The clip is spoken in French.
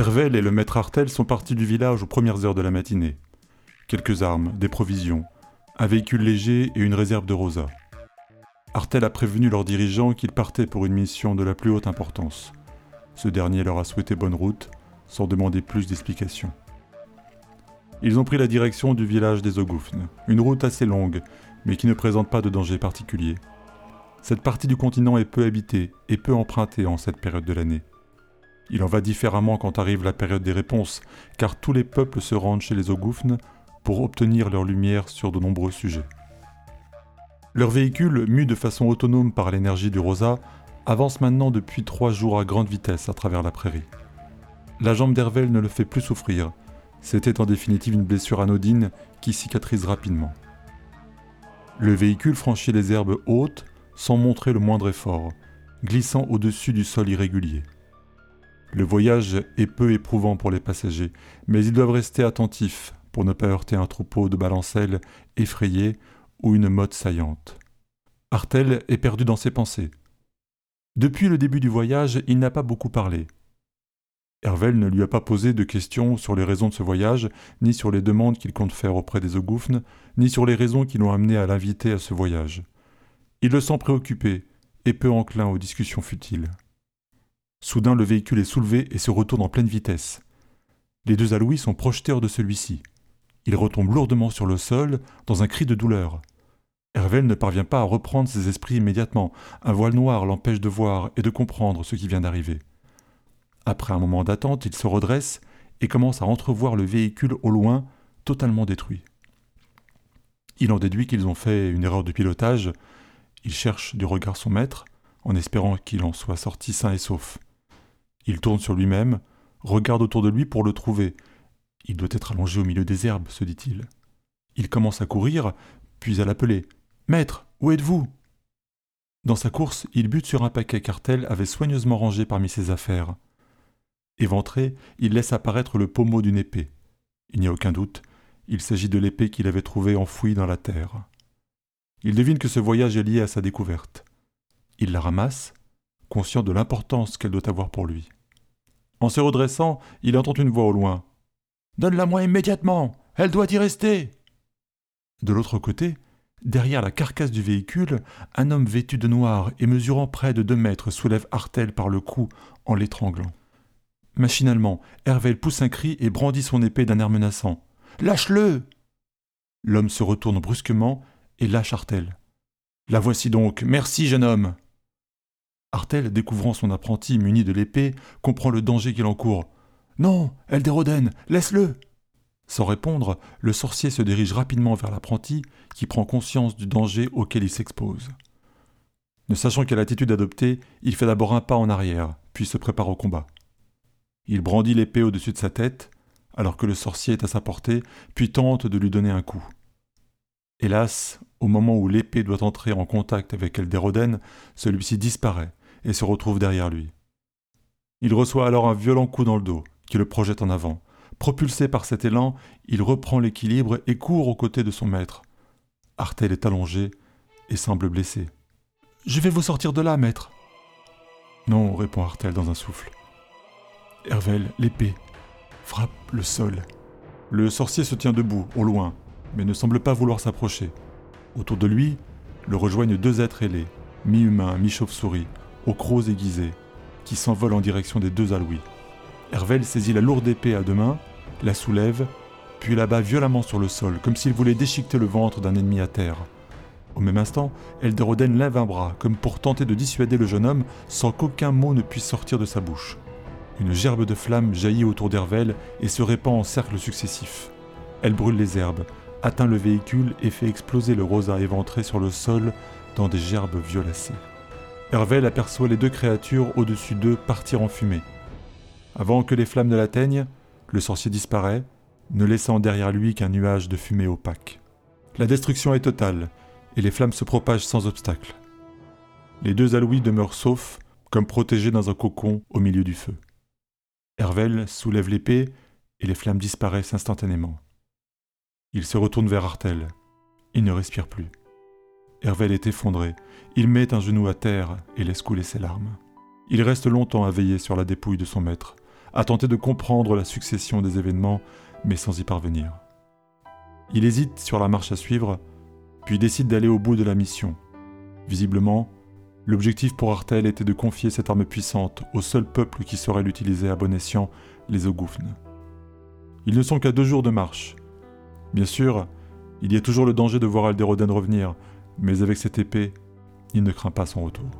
Hervel et le maître Artel sont partis du village aux premières heures de la matinée. Quelques armes, des provisions, un véhicule léger et une réserve de rosa. Artel a prévenu leurs dirigeants qu'ils partaient pour une mission de la plus haute importance. Ce dernier leur a souhaité bonne route, sans demander plus d'explications. Ils ont pris la direction du village des Ogoufnes, une route assez longue, mais qui ne présente pas de danger particulier. Cette partie du continent est peu habitée et peu empruntée en cette période de l'année. Il en va différemment quand arrive la période des réponses, car tous les peuples se rendent chez les Ogoufnes pour obtenir leur lumière sur de nombreux sujets. Leur véhicule, mu de façon autonome par l'énergie du Rosa, avance maintenant depuis trois jours à grande vitesse à travers la prairie. La jambe d'Hervel ne le fait plus souffrir. C'était en définitive une blessure anodine qui cicatrise rapidement. Le véhicule franchit les herbes hautes sans montrer le moindre effort, glissant au-dessus du sol irrégulier. Le voyage est peu éprouvant pour les passagers, mais ils doivent rester attentifs pour ne pas heurter un troupeau de balancelles effrayés ou une motte saillante. Artel est perdu dans ses pensées. Depuis le début du voyage, il n'a pas beaucoup parlé. Hervel ne lui a pas posé de questions sur les raisons de ce voyage, ni sur les demandes qu'il compte faire auprès des Ogoufnes, ni sur les raisons qui l'ont amené à l'inviter à ce voyage. Il le sent préoccupé et peu enclin aux discussions futiles. Soudain, le véhicule est soulevé et se retourne en pleine vitesse. Les deux Alouis sont projetés hors de celui-ci. Il retombe lourdement sur le sol dans un cri de douleur. Hervel ne parvient pas à reprendre ses esprits immédiatement. Un voile noir l'empêche de voir et de comprendre ce qui vient d'arriver. Après un moment d'attente, il se redresse et commence à entrevoir le véhicule au loin, totalement détruit. Il en déduit qu'ils ont fait une erreur de pilotage. Il cherche du regard son maître, en espérant qu'il en soit sorti sain et sauf. Il tourne sur lui-même, regarde autour de lui pour le trouver. Il doit être allongé au milieu des herbes, se dit-il. Il commence à courir, puis à l'appeler. Maître, où êtes-vous? Dans sa course, il bute sur un paquet qu'Artel avait soigneusement rangé parmi ses affaires. Éventré, il laisse apparaître le pommeau d'une épée. Il n'y a aucun doute, il s'agit de l'épée qu'il avait trouvée enfouie dans la terre. Il devine que ce voyage est lié à sa découverte. Il la ramasse, conscient de l'importance qu'elle doit avoir pour lui. En se redressant, il entend une voix au loin. Donne-la-moi immédiatement. Elle doit y rester. De l'autre côté, derrière la carcasse du véhicule, un homme vêtu de noir et mesurant près de deux mètres soulève Artel par le cou en l'étranglant. Machinalement, Hervel pousse un cri et brandit son épée d'un air menaçant. Lâche-le L'homme se retourne brusquement et lâche Artel. La voici donc. Merci, jeune homme. Artel, découvrant son apprenti muni de l'épée, comprend le danger qu'il encourt. Non, Elderoden, laisse-le Sans répondre, le sorcier se dirige rapidement vers l'apprenti, qui prend conscience du danger auquel il s'expose. Ne sachant quelle attitude adopter, il fait d'abord un pas en arrière, puis se prépare au combat. Il brandit l'épée au-dessus de sa tête, alors que le sorcier est à sa portée, puis tente de lui donner un coup. Hélas, au moment où l'épée doit entrer en contact avec Elderoden, celui-ci disparaît et se retrouve derrière lui. Il reçoit alors un violent coup dans le dos, qui le projette en avant. Propulsé par cet élan, il reprend l'équilibre et court aux côtés de son maître. Artel est allongé et semble blessé. Je vais vous sortir de là, maître. Non, répond Artel dans un souffle. Hervel, l'épée, frappe le sol. Le sorcier se tient debout, au loin, mais ne semble pas vouloir s'approcher. Autour de lui, le rejoignent deux êtres ailés, mi-humains, mi-chauve-souris, aux crocs aiguisés, qui s'envolent en direction des deux alouis. Hervel saisit la lourde épée à deux mains, la soulève, puis la bat violemment sur le sol, comme s'il voulait déchiqueter le ventre d'un ennemi à terre. Au même instant, Elderoden lève un bras, comme pour tenter de dissuader le jeune homme, sans qu'aucun mot ne puisse sortir de sa bouche. Une gerbe de flammes jaillit autour d'Hervel et se répand en cercles successifs. Elle brûle les herbes, atteint le véhicule et fait exploser le rosa éventré sur le sol dans des gerbes violacées. Hervel aperçoit les deux créatures au-dessus d'eux partir en fumée. Avant que les flammes ne l'atteignent, le sorcier disparaît, ne laissant derrière lui qu'un nuage de fumée opaque. La destruction est totale, et les flammes se propagent sans obstacle. Les deux alouis demeurent saufs, comme protégés dans un cocon au milieu du feu. Hervel soulève l'épée, et les flammes disparaissent instantanément. Il se retourne vers Artel. Il ne respire plus. Hervel est effondré. Il met un genou à terre et laisse couler ses larmes. Il reste longtemps à veiller sur la dépouille de son maître, à tenter de comprendre la succession des événements, mais sans y parvenir. Il hésite sur la marche à suivre, puis décide d'aller au bout de la mission. Visiblement, l'objectif pour Artel était de confier cette arme puissante au seul peuple qui saurait l'utiliser à bon escient, les Ogoufnes. Ils ne sont qu'à deux jours de marche. Bien sûr, il y a toujours le danger de voir Alderoden revenir, mais avec cette épée, il ne craint pas son retour.